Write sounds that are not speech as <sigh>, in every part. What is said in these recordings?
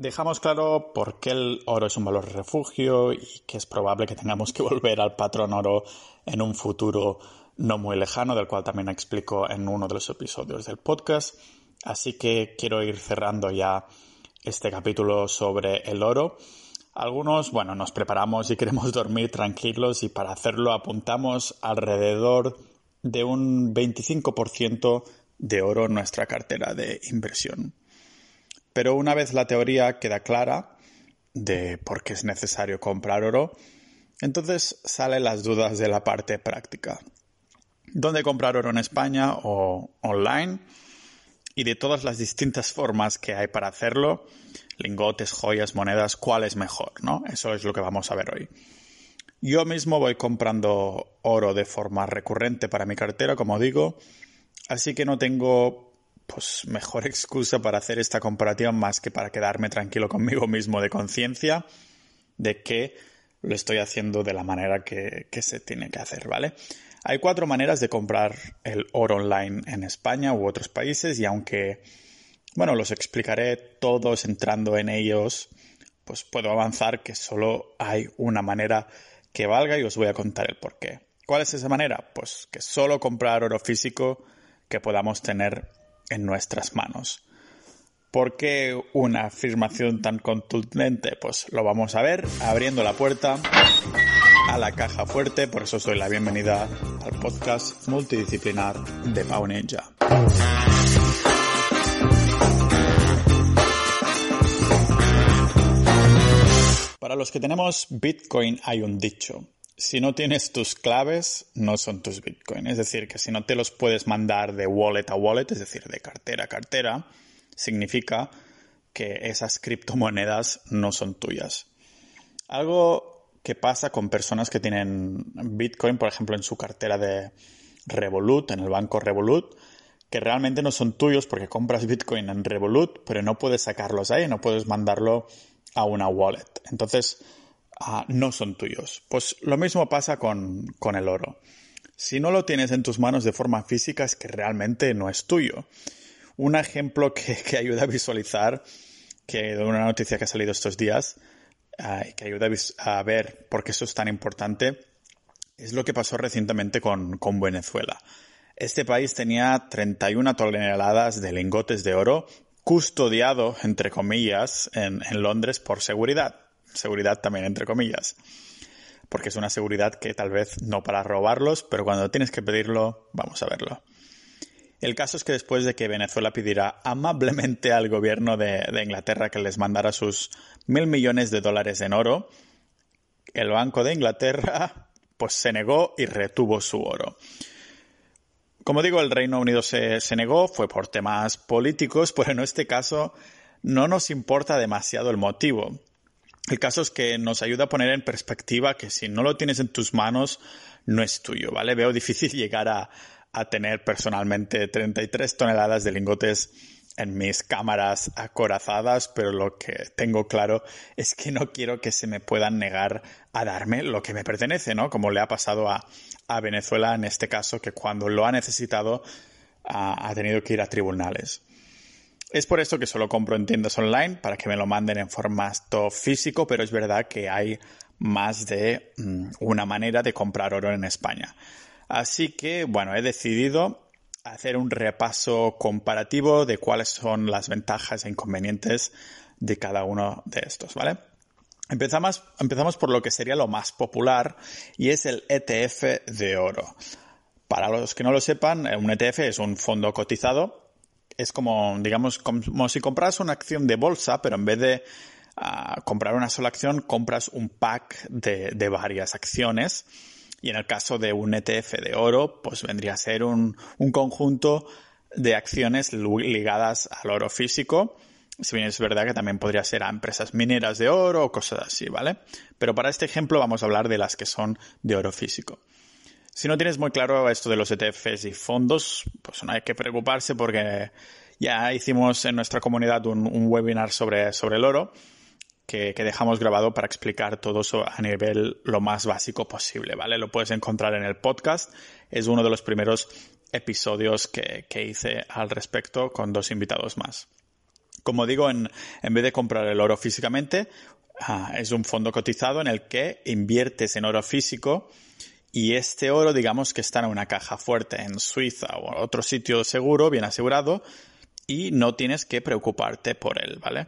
Dejamos claro por qué el oro es un valor refugio y que es probable que tengamos que volver al patrón oro en un futuro no muy lejano, del cual también explico en uno de los episodios del podcast. Así que quiero ir cerrando ya este capítulo sobre el oro. Algunos, bueno, nos preparamos y queremos <laughs> dormir tranquilos y para hacerlo apuntamos alrededor de un 25% de oro en nuestra cartera de inversión. Pero una vez la teoría queda clara de por qué es necesario comprar oro, entonces salen las dudas de la parte práctica. ¿Dónde comprar oro en España o online? Y de todas las distintas formas que hay para hacerlo, lingotes, joyas, monedas, ¿cuál es mejor? ¿no? Eso es lo que vamos a ver hoy. Yo mismo voy comprando oro de forma recurrente para mi cartera, como digo, así que no tengo pues mejor excusa para hacer esta comparativa más que para quedarme tranquilo conmigo mismo de conciencia de que lo estoy haciendo de la manera que, que se tiene que hacer, ¿vale? Hay cuatro maneras de comprar el oro online en España u otros países y aunque, bueno, los explicaré todos entrando en ellos, pues puedo avanzar que solo hay una manera que valga y os voy a contar el por qué. ¿Cuál es esa manera? Pues que solo comprar oro físico que podamos tener en nuestras manos. ¿Por qué una afirmación tan contundente? Pues lo vamos a ver abriendo la puerta a la caja fuerte, por eso os doy la bienvenida al podcast multidisciplinar de Pau Ninja. Para los que tenemos Bitcoin hay un dicho. Si no tienes tus claves, no son tus Bitcoin. Es decir, que si no te los puedes mandar de wallet a wallet, es decir, de cartera a cartera, significa que esas criptomonedas no son tuyas. Algo qué pasa con personas que tienen Bitcoin, por ejemplo, en su cartera de Revolut, en el banco Revolut, que realmente no son tuyos porque compras Bitcoin en Revolut, pero no puedes sacarlos ahí, no puedes mandarlo a una wallet. Entonces, ah, no son tuyos. Pues lo mismo pasa con, con el oro. Si no lo tienes en tus manos de forma física es que realmente no es tuyo. Un ejemplo que, <laughs> que ayuda a visualizar, que de una noticia que ha salido estos días, y que ayuda a ver por qué eso es tan importante, es lo que pasó recientemente con, Venezuela. Este país tenía 31 toneladas de lingotes de oro custodiado, entre comillas, en, en Londres por seguridad. Seguridad también, entre comillas porque es una seguridad que tal vez no para robarlos, pero cuando tienes que pedirlo, vamos a verlo. El caso es que después de que Venezuela pidiera amablemente al gobierno de, Inglaterra que les mandara sus mil millones de dólares en oro, el Banco de Inglaterra pues se negó y retuvo su oro. Como digo, el Reino Unido se, se, negó, fue por temas políticos, <laughs> pero en este caso no nos importa demasiado el motivo. El caso es que nos ayuda a poner en perspectiva que si no lo tienes en tus manos, no es tuyo, ¿vale? Veo difícil <laughs> llegar a, a tener personalmente 33 toneladas de lingotes en mis cámaras acorazadas, pero lo que tengo claro es que no quiero que se me puedan negar a darme lo que me pertenece, ¿no? Como le ha pasado a, a Venezuela en este caso, que cuando lo ha necesitado ha, tenido que ir a tribunales. Es por esto que solo compro en tiendas online para que me lo manden en formato físico, pero es verdad que hay más de mm, una manera de comprar oro en España. Así que, bueno, he decidido hacer un repaso comparativo de cuáles son las ventajas e inconvenientes de cada uno de estos, ¿vale? Empezamos, empezamos por lo que sería lo más popular y es el ETF de oro. Para los que no lo sepan, un ETF es un fondo cotizado. Es como, digamos, como si compras una acción de bolsa, pero en vez de ah, comprar una sola acción, compras un pack de, de varias acciones y en el caso de un ETF de oro, pues vendría a ser un, conjunto de acciones ligadas al oro físico. Si bien es verdad que también podría ser a empresas mineras de oro o cosas así, ¿vale? Pero para este ejemplo vamos a hablar de las que son de oro físico. Si no tienes muy claro esto de los ETFs y fondos, pues no hay que preocuparse porque ya hicimos en nuestra comunidad un, webinar sobre, sobre el oro que, dejamos grabado para explicar todo eso a nivel lo más básico posible, ¿vale? Lo puedes encontrar en el podcast. Es uno de los primeros episodios que, que hice al respecto con dos invitados más. Como digo, en, en vez de comprar el oro físicamente, ah, es un fondo cotizado en el que inviertes en oro físico y este oro, digamos que está en una caja fuerte en Suiza o otro sitio seguro, bien asegurado, y no tienes que preocuparte por él, ¿vale?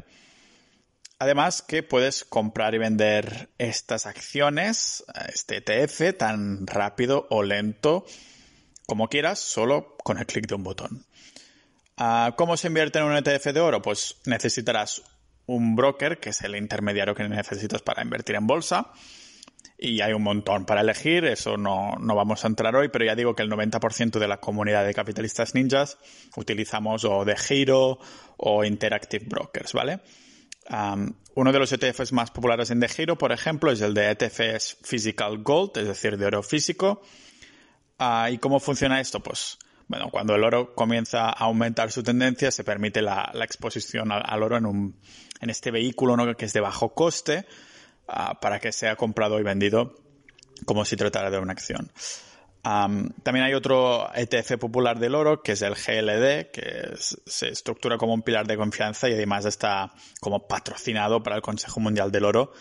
Además que puedes comprar y vender estas acciones, este ETF, tan rápido o lento como quieras, solo con el clic de un botón. Ah, ¿Cómo se invierte en un ETF de oro? Pues necesitarás un broker, que es el intermediario que necesitas para invertir en bolsa, y hay un montón para elegir, eso no, no, vamos a entrar hoy, pero ya digo que el 90% de la comunidad de capitalistas ninjas utilizamos o de Giro o Interactive Brokers, ¿vale? uno de los ETFs más populares en De Giro, por ejemplo, es el de ETFs Physical Gold, es decir, de oro físico. Ah, ¿Y cómo funciona esto? Pues, bueno, cuando el oro comienza a aumentar su tendencia, se permite la, exposición al, al, oro en, un, en este vehículo ¿no? que es de bajo coste, Ah, para que sea comprado y vendido como si tratara de una acción. también hay otro ETF popular del oro, que es el GLD, que se estructura como un pilar de confianza y además está como patrocinado para el Consejo Mundial del Oro,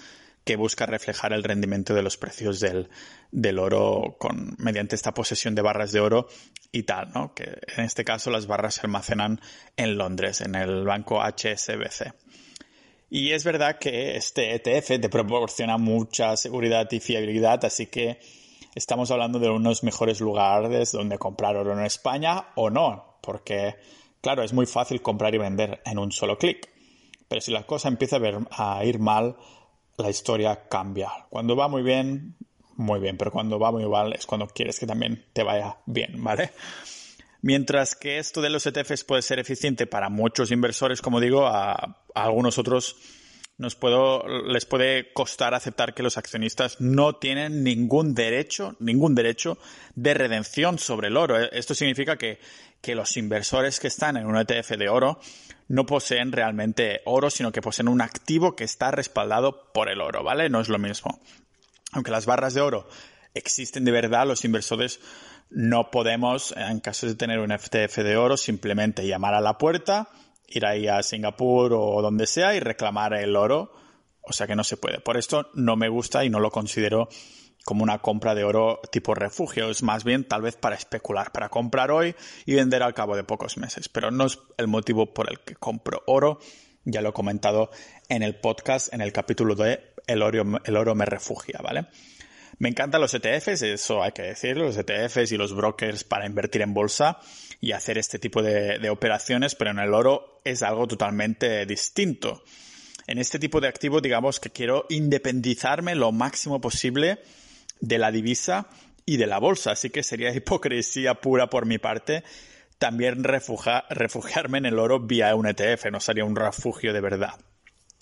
que busca reflejar el rendimiento de los precios del, del oro con, mediante esta posesión de barras de oro y tal, ¿no? Que en este caso las barras se almacenan en Londres, en el banco HSBC. Y es verdad que este ETF te proporciona mucha seguridad y fiabilidad, así que estamos hablando de unos mejores lugares donde comprar oro en España o no, porque claro, es muy fácil comprar y vender en un solo clic. Pero si la cosa empieza a, ver, a ir mal, la historia cambia. Cuando va muy bien, muy bien, pero cuando va muy mal es cuando quieres que también te vaya bien, ¿vale? Mientras que esto de los ETFs puede ser eficiente para muchos inversores, como digo, a, algunos otros nos puedo, les puede costar aceptar que los accionistas no tienen ningún derecho, ningún derecho de redención sobre el oro. Esto significa que, que los inversores que están en un ETF de oro no poseen realmente oro, sino que poseen un activo que está respaldado por el oro, ¿vale? No es lo mismo. Aunque las barras de oro existen de verdad, los inversores no podemos, en caso de tener un FTF de oro, simplemente llamar a la puerta, ir ahí a Singapur o donde sea y reclamar el oro. O sea que no se puede. Por esto no me gusta y no lo considero como una compra de oro tipo refugio. Es más bien tal vez para especular, para comprar hoy y vender al cabo de pocos meses. Pero no es el motivo por el que compro oro. Ya lo he comentado en el podcast, en el capítulo de El oro, el oro me refugia, ¿vale? Me encantan los ETFs, eso hay que decirlo, los ETFs y los brokers para invertir en bolsa y hacer este tipo de, operaciones, pero en el oro es algo totalmente distinto. En este tipo de activo, digamos que quiero independizarme lo máximo posible de la divisa y de la bolsa, así que sería <laughs> hipocresía pura por mi parte también refugiarme en el oro vía un ETF, no sería un refugio de verdad.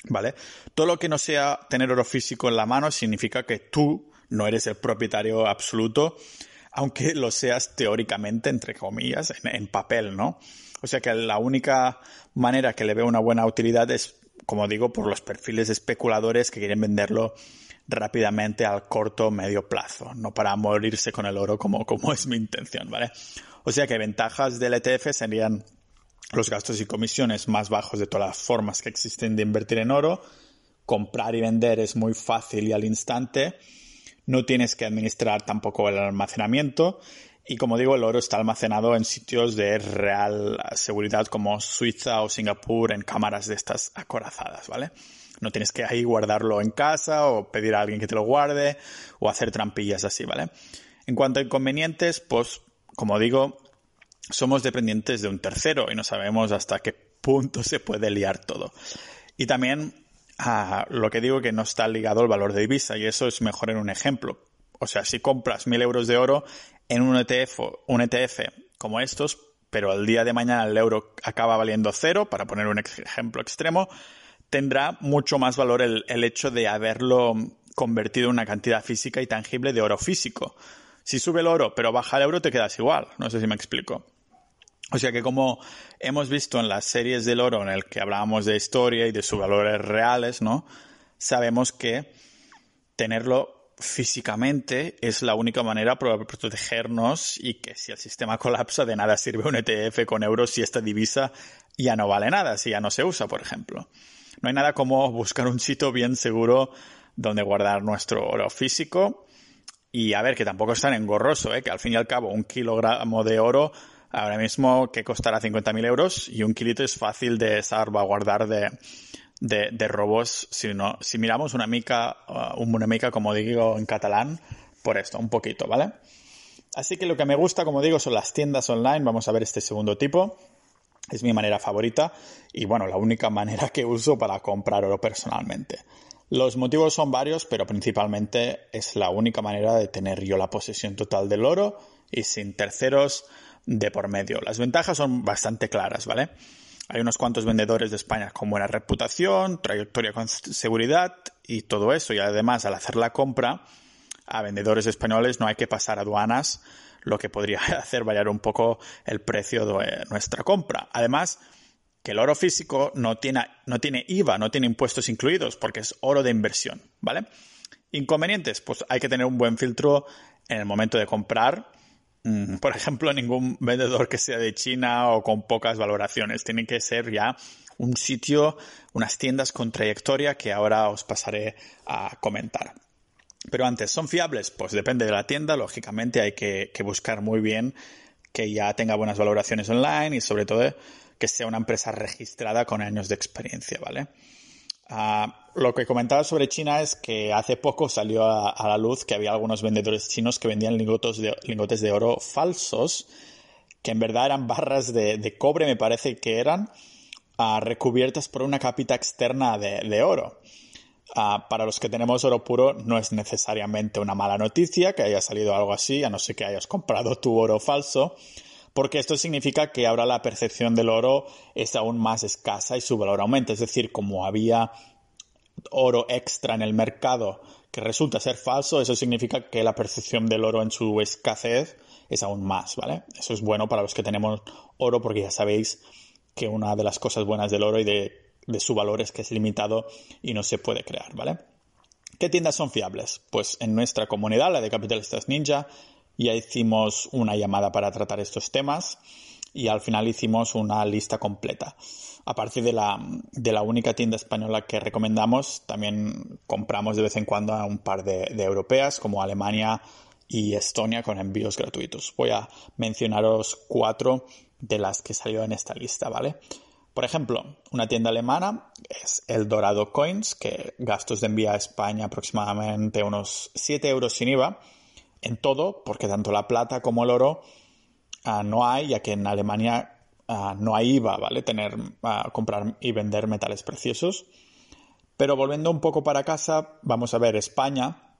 ¿Vale? Todo lo que no sea tener oro físico en la mano significa que tú no eres el propietario absoluto, aunque lo seas teóricamente, entre comillas, en, papel, ¿no? O sea que la única manera que le veo una buena utilidad es, como digo, por los perfiles especuladores que quieren venderlo rápidamente al corto o medio plazo, no para morirse con el oro como, como es mi intención, ¿vale? O sea que ventajas del ETF serían los gastos y comisiones más bajos de todas las formas que existen de invertir en oro, comprar y vender es muy fácil y al instante, no tienes que administrar tampoco el almacenamiento y como digo, el oro está almacenado en sitios de real seguridad como Suiza o Singapur en cámaras de estas acorazadas, ¿vale? No tienes que ahí guardarlo en casa o pedir a alguien que te lo guarde o hacer trampillas así, ¿vale? En cuanto a inconvenientes, pues como digo, somos dependientes de un tercero y no sabemos hasta qué punto se puede liar todo. Y también lo que digo que no está ligado al valor de divisa y eso es mejor en un ejemplo. O sea, si compras mil euros de oro en un ETF, un ETF como estos, pero el día de mañana el euro acaba valiendo cero, para poner un ejemplo extremo, tendrá mucho más valor el hecho de haberlo convertido en una cantidad física y tangible de oro físico. Si sube el oro pero baja el euro te quedas igual. No sé si me explico. O sea que como hemos visto en las series del oro en el que hablábamos de historia y de sus valores reales, ¿no? Sabemos que tenerlo físicamente es la única manera para protegernos y que si el sistema colapsa de nada sirve un ETF con euros si esta divisa ya no vale nada si ya no se usa, por ejemplo. No hay nada como buscar un sitio bien seguro donde guardar nuestro oro físico y a ver, que tampoco es tan engorroso, ¿eh? que al fin y al cabo un kilogramo de oro ahora mismo que costará 50.000 euros y un kilito es fácil de salvaguardar de, de, de robos si, si miramos una mica, uh, una mica, como digo en catalán, por esto, un poquito, ¿vale? Así que lo que me gusta, como digo, son las tiendas online. Vamos a ver este segundo tipo. Es mi manera favorita y bueno, la única <laughs> manera que uso para comprar oro personalmente. Los motivos son varios, pero principalmente es la única manera de tener yo la posesión total del oro y sin terceros de por medio. Las ventajas son bastante claras, ¿vale? Hay unos cuantos vendedores de España con buena reputación, trayectoria con seguridad y todo eso. Y además, al hacer la compra, a vendedores españoles no hay que pasar aduanas, lo que podría <laughs> hacer variar un poco el precio de nuestra compra. Además, que el oro físico no tiene, no tiene IVA, no tiene impuestos incluidos, porque es oro de inversión, ¿vale? Inconvenientes, pues hay que tener un buen filtro en el momento de comprar. Mm, por ejemplo, ningún vendedor que sea de China o con pocas valoraciones. Tiene que ser ya un sitio, unas tiendas con trayectoria que ahora os pasaré a comentar. Pero antes, ¿son fiables? Pues depende de la tienda, lógicamente hay que, buscar muy bien que ya tenga buenas valoraciones online y sobre todo que sea una empresa registrada con años de experiencia, ¿vale? Ah, lo que comentaba sobre China es que hace poco salió a, la luz que había algunos vendedores chinos que vendían lingotes de, lingotes de oro falsos, que en verdad eran barras de, cobre, me parece que eran, ah, recubiertas por una capita externa de oro. Ah, para los que tenemos oro puro no es necesariamente una mala noticia que haya salido algo así, a no ser que hayas comprado tu oro falso, porque esto significa que ahora la percepción del oro es aún más escasa y su valor aumenta. Es decir, como había oro extra en el mercado que resulta ser falso, eso significa que la percepción del oro en su escasez es aún más, ¿vale? Eso es bueno para los que tenemos oro porque ya sabéis que una de las cosas buenas del oro y de de su valor es que es limitado y no se puede crear, ¿vale? ¿Qué tiendas son fiables? Pues en nuestra comunidad, la de Capitalistas Ninja, ya hicimos una llamada para tratar estos temas y al final hicimos una lista completa. A partir de la, de la única tienda española que recomendamos, también compramos de vez en cuando a un par de, de europeas como Alemania y Estonia con envíos gratuitos. Voy a mencionaros cuatro de las que salió en esta lista, ¿vale? Por ejemplo, una tienda alemana es El Dorado Coins, que gastos de envío a España aproximadamente unos 7 euros sin IVA en todo, porque tanto la plata como el oro ah, no hay, ya que en Alemania ah, no hay IVA, ¿vale? Tener, ah, comprar y vender metales preciosos. Pero volviendo un poco para casa, vamos a ver España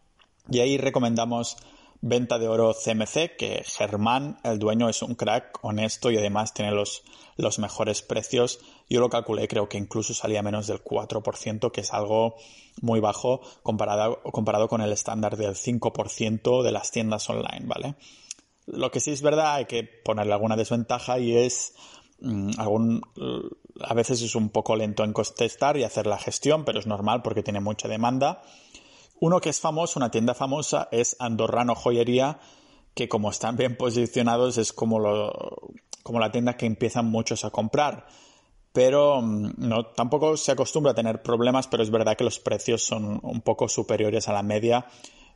y ahí recomendamos venta de oro CMC, que Germán, el dueño, es un crack honesto y además tiene los, los mejores precios. Yo lo calculé, creo que incluso salía menos del 4%, que es algo muy bajo comparado, con el estándar del 5% de las tiendas online, ¿vale? Lo que sí es verdad, hay que ponerle alguna desventaja y es mm, algún, a veces es un poco lento en contestar y hacer la gestión, pero es normal porque tiene mucha demanda. Uno que es famoso, una tienda famosa, es Andorrano Joyería, que como están bien posicionados es como, lo, como la tienda que empiezan muchos a comprar. Pero mm, no, tampoco se acostumbra a tener problemas, pero es verdad que los precios son un poco superiores a la media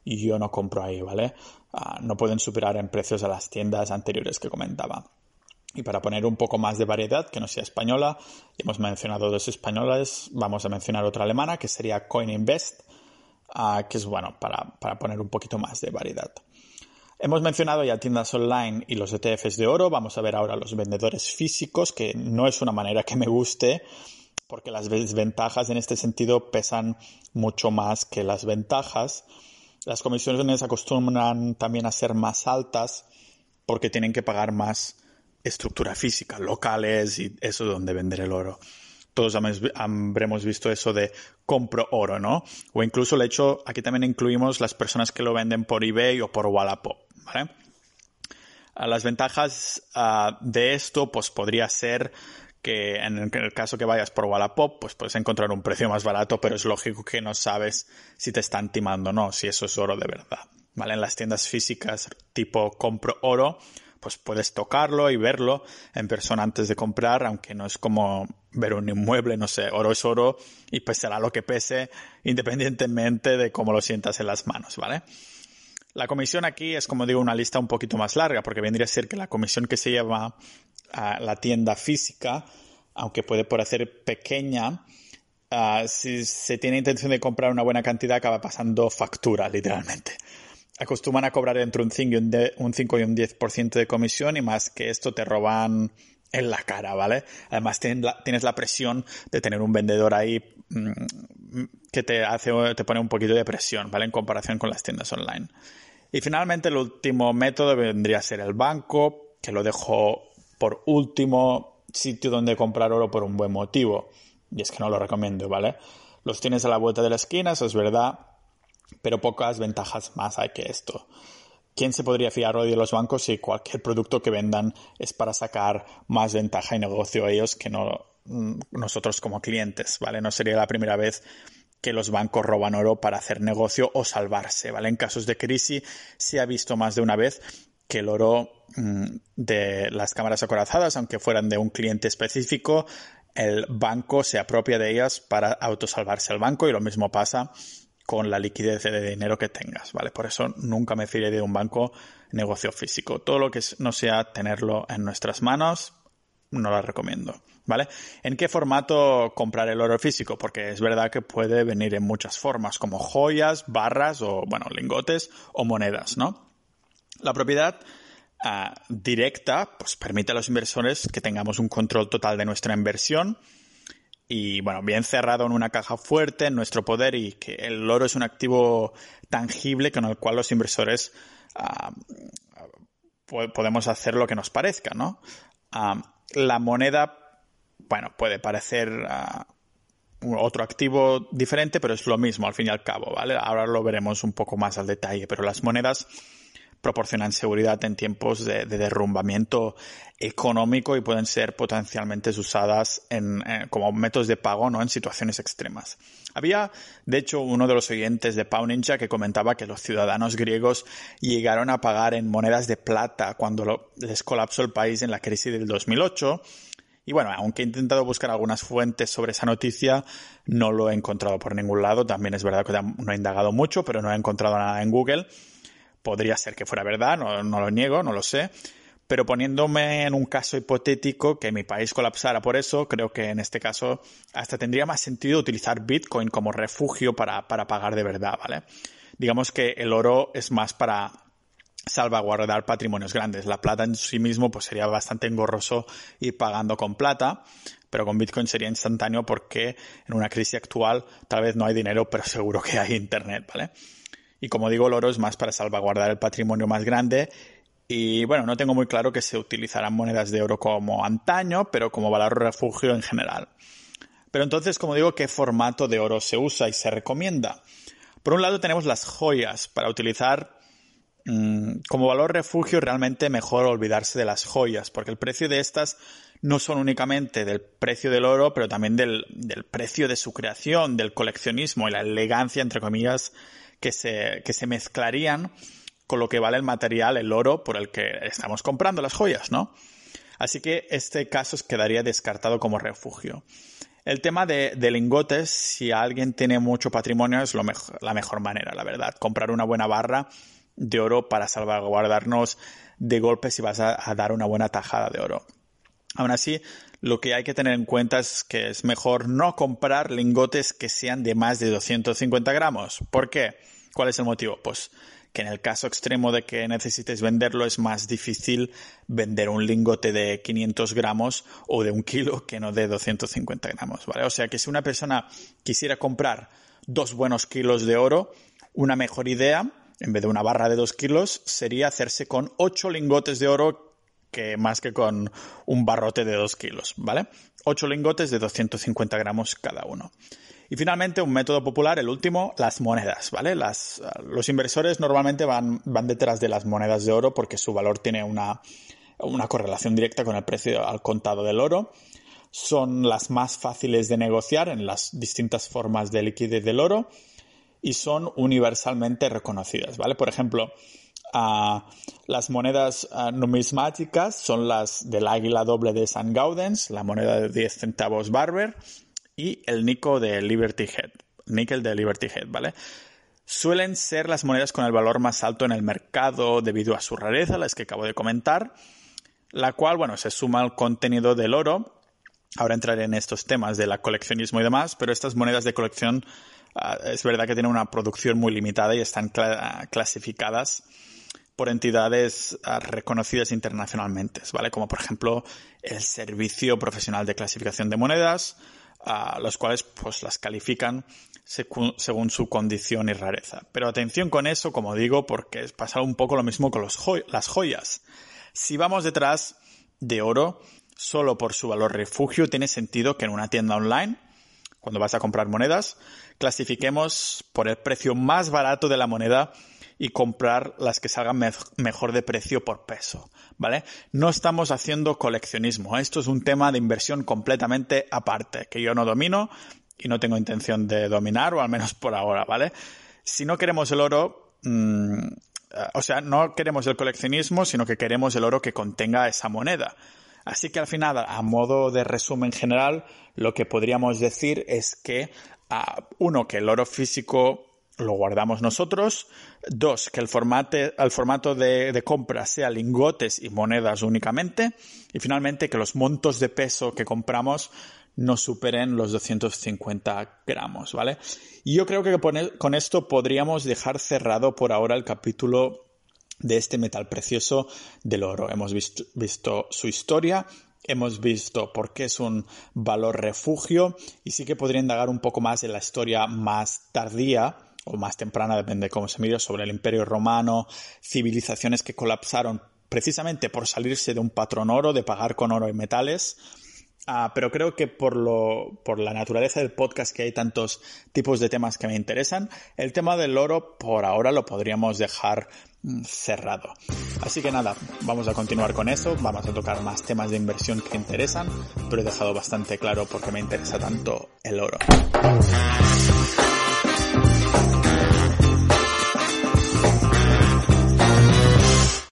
y yo no compro ahí, ¿vale? Ah, no pueden superar en precios a las tiendas anteriores que comentaba. Y para poner un poco más de variedad, que no sea española, hemos mencionado dos españolas, vamos a mencionar otra alemana, que sería CoinInvest, que es bueno para, poner un poquito más de variedad. Hemos mencionado ya tiendas online y los ETFs de oro. Vamos a ver ahora los vendedores físicos, que no es una manera que me guste, porque las desventajas en este sentido pesan mucho más que las ventajas. Las comisiones acostumbran también a ser más altas porque tienen que pagar más estructura física, locales y eso donde vender el oro todos habremos visto eso de compro oro, ¿no? O incluso el hecho, aquí también incluimos las personas que lo venden por eBay o por Wallapop, ¿vale? Ah, las ventajas ah, de esto, pues podría ser que en el caso que vayas por Wallapop, pues puedes encontrar un precio más barato, pero es lógico que no sabes si te están timando o no, si eso es oro de verdad, ¿vale? En las tiendas físicas tipo compro oro, pues puedes tocarlo y verlo en persona antes de comprar, aunque no es como ver un inmueble, no sé, oro es oro y pesará lo que pese independientemente de cómo lo sientas en las manos, ¿vale? La comisión aquí es, como digo, una lista un poquito más larga, porque vendría a ser que la comisión que se lleva a la tienda física, aunque puede parecer pequeña, ah, si se tiene intención de comprar una buena cantidad, acaba pasando factura, literalmente acostumbran a cobrar entre un 5 y un, un 5 y un 10% de comisión y más que esto te roban en la cara, ¿vale? Además tienes la, presión de tener un vendedor ahí mmm, que te hace, te pone un poquito de presión, ¿vale? En comparación con las tiendas online. Y finalmente el último método vendría a ser el banco, que lo dejo por último sitio donde comprar oro por un buen motivo. Y es que no lo recomiendo, ¿vale? Los tienes a la vuelta de la esquina, eso es verdad, pero pocas ventajas más hay que esto. ¿Quién se podría fiar hoy de los bancos si cualquier producto que vendan es para sacar más ventaja y negocio a ellos que no mm, nosotros como clientes, ¿vale? No sería la primera vez que los bancos roban oro para hacer negocio o salvarse, ¿vale? En casos de crisis se ha visto más de una vez que el oro mm, de las cámaras acorazadas, aunque fueran de un cliente específico, el banco se apropia de ellas para autosalvarse al banco y lo mismo pasa con la liquidez de dinero que tengas, ¿vale? Por eso nunca me fíe de un banco negocio físico. Todo lo que no sea tenerlo en nuestras manos, no lo recomiendo, ¿vale? ¿En qué formato comprar el oro físico? Porque es verdad que puede venir en muchas formas, como joyas, barras o, bueno, lingotes o monedas, ¿no? La propiedad uh, directa, pues permite a los inversores que tengamos un control total de nuestra inversión, y bueno, bien cerrado en una caja fuerte en nuestro poder y que el oro es un activo tangible con el cual los inversores uh, podemos hacer lo que nos parezca, ¿no? Uh, la moneda, bueno, puede parecer uh, otro activo diferente, pero es lo mismo al fin y al cabo, ¿vale? Ahora lo veremos un poco más al detalle, pero las monedas proporcionan seguridad en tiempos de, de derrumbamiento económico y pueden ser potencialmente usadas en, eh, como métodos de pago ¿no? en situaciones extremas. Había, de hecho, uno de los oyentes de Pau Ninja que comentaba que los ciudadanos griegos llegaron a pagar en monedas de plata cuando les colapsó el país en la crisis del 2008. Y bueno, aunque he intentado buscar algunas fuentes sobre esa noticia, no lo he encontrado por ningún lado. También es verdad que no he indagado mucho, pero no he encontrado nada en Google. Podría ser que fuera verdad, no, no lo niego, no lo sé. Pero poniéndome en un caso hipotético que mi país colapsara por eso, creo que en este caso hasta tendría más sentido utilizar Bitcoin como refugio para, para pagar de verdad, ¿vale? Digamos que el oro es más para salvaguardar patrimonios grandes. La plata en sí mismo pues sería bastante engorroso ir pagando con plata, pero con Bitcoin sería instantáneo porque en una crisis actual tal vez no hay dinero, pero seguro que hay internet, ¿vale? Y como digo, el oro es más para salvaguardar el patrimonio más grande. Y bueno, no tengo muy claro que se utilizarán monedas de oro como antaño, pero como valor refugio en general. Pero entonces, como digo, ¿qué formato de oro se usa y se recomienda? Por un lado tenemos las joyas. Para utilizar mmm, como valor refugio realmente mejor olvidarse de las joyas, porque el precio de estas no son únicamente del precio del oro, pero también del, del precio de su creación, del coleccionismo y la elegancia, entre comillas, que se, que se mezclarían con lo que vale el material, el oro por el que estamos comprando las joyas, ¿no? Así que este caso quedaría descartado como refugio. El tema de, de lingotes, si alguien tiene mucho patrimonio, es lo la mejor manera, la verdad. Comprar una buena barra de oro para salvaguardarnos de golpes si vas a, a dar una buena tajada de oro. Aún así, lo que hay que tener en cuenta es que es mejor no comprar lingotes que sean de más de 250 gramos. ¿Por qué? ¿Cuál es el motivo? Pues que en el caso extremo de que necesites venderlo es más difícil vender un lingote de 500 gramos o de un kilo que no de 250 gramos, ¿vale? O sea que si una persona quisiera comprar dos buenos kilos de oro, una mejor idea, en vez de una barra de dos kilos, sería hacerse con ocho lingotes de oro que más que con un barrote de 2 kilos, ¿vale? 8 lingotes de 250 gramos cada uno. Y finalmente, un método popular, el último, las monedas, ¿vale? Las, los inversores normalmente van, van detrás de las monedas de oro porque su valor tiene una, una correlación directa con el precio al contado del oro. Son las más fáciles de negociar en las distintas formas de liquidez del oro y son universalmente reconocidas, ¿vale? Por ejemplo, Ah, las monedas ah, numismáticas son las del águila doble de St. Gaudens, la moneda de 10 centavos Barber y el Nico de Liberty Head, níquel de Liberty Head, ¿vale? Suelen ser las monedas con el valor más alto en el mercado debido a su rareza, las que acabo de comentar, la cual, bueno, se suma al contenido del oro. Ahora entraré en estos temas del coleccionismo y demás, pero estas monedas de colección ah, es verdad que tienen una producción muy limitada y están clasificadas por entidades ah, reconocidas internacionalmente, ¿vale? Como por ejemplo el Servicio Profesional de Clasificación de Monedas, a los cuales pues las califican según su condición y rareza. Pero atención con eso, como digo, porque es pasar un poco lo mismo con los las joyas. Si vamos detrás de oro solo por su valor refugio, tiene sentido que en una tienda online, cuando vas a comprar monedas, clasifiquemos por el precio más barato de la moneda y comprar las que salgan mejor de precio por peso, ¿vale? No estamos haciendo coleccionismo, esto es un tema de inversión completamente aparte, que yo no domino y no tengo intención de dominar, o al menos por ahora, ¿vale? Si no queremos el oro, mm, o sea, no queremos el coleccionismo, sino que queremos el oro que contenga esa moneda. Así que al final, a modo de resumen general, lo que podríamos decir es que, uno, que el oro físico lo guardamos nosotros. Dos, que el, formato de, compra sea lingotes y monedas únicamente. Y finalmente, que los montos de peso que compramos no superen los 250 gramos, ¿vale? Y yo creo que con esto podríamos dejar cerrado por ahora el capítulo de este metal precioso del oro. Hemos visto, visto su historia, hemos visto por qué es un valor refugio y sí que podría indagar un poco más en la historia más tardía o más temprana, depende de cómo se mire, sobre el Imperio Romano, civilizaciones que colapsaron precisamente por salirse de un patrón oro, de pagar con oro y metales. Ah, pero creo que por, lo, por la naturaleza del podcast que hay tantos tipos de temas que me interesan, el tema del oro por ahora lo podríamos dejar mm, cerrado. Así que nada, vamos a continuar con eso, vamos a tocar más temas de inversión que interesan, pero he dejado bastante claro por qué me interesa tanto el oro.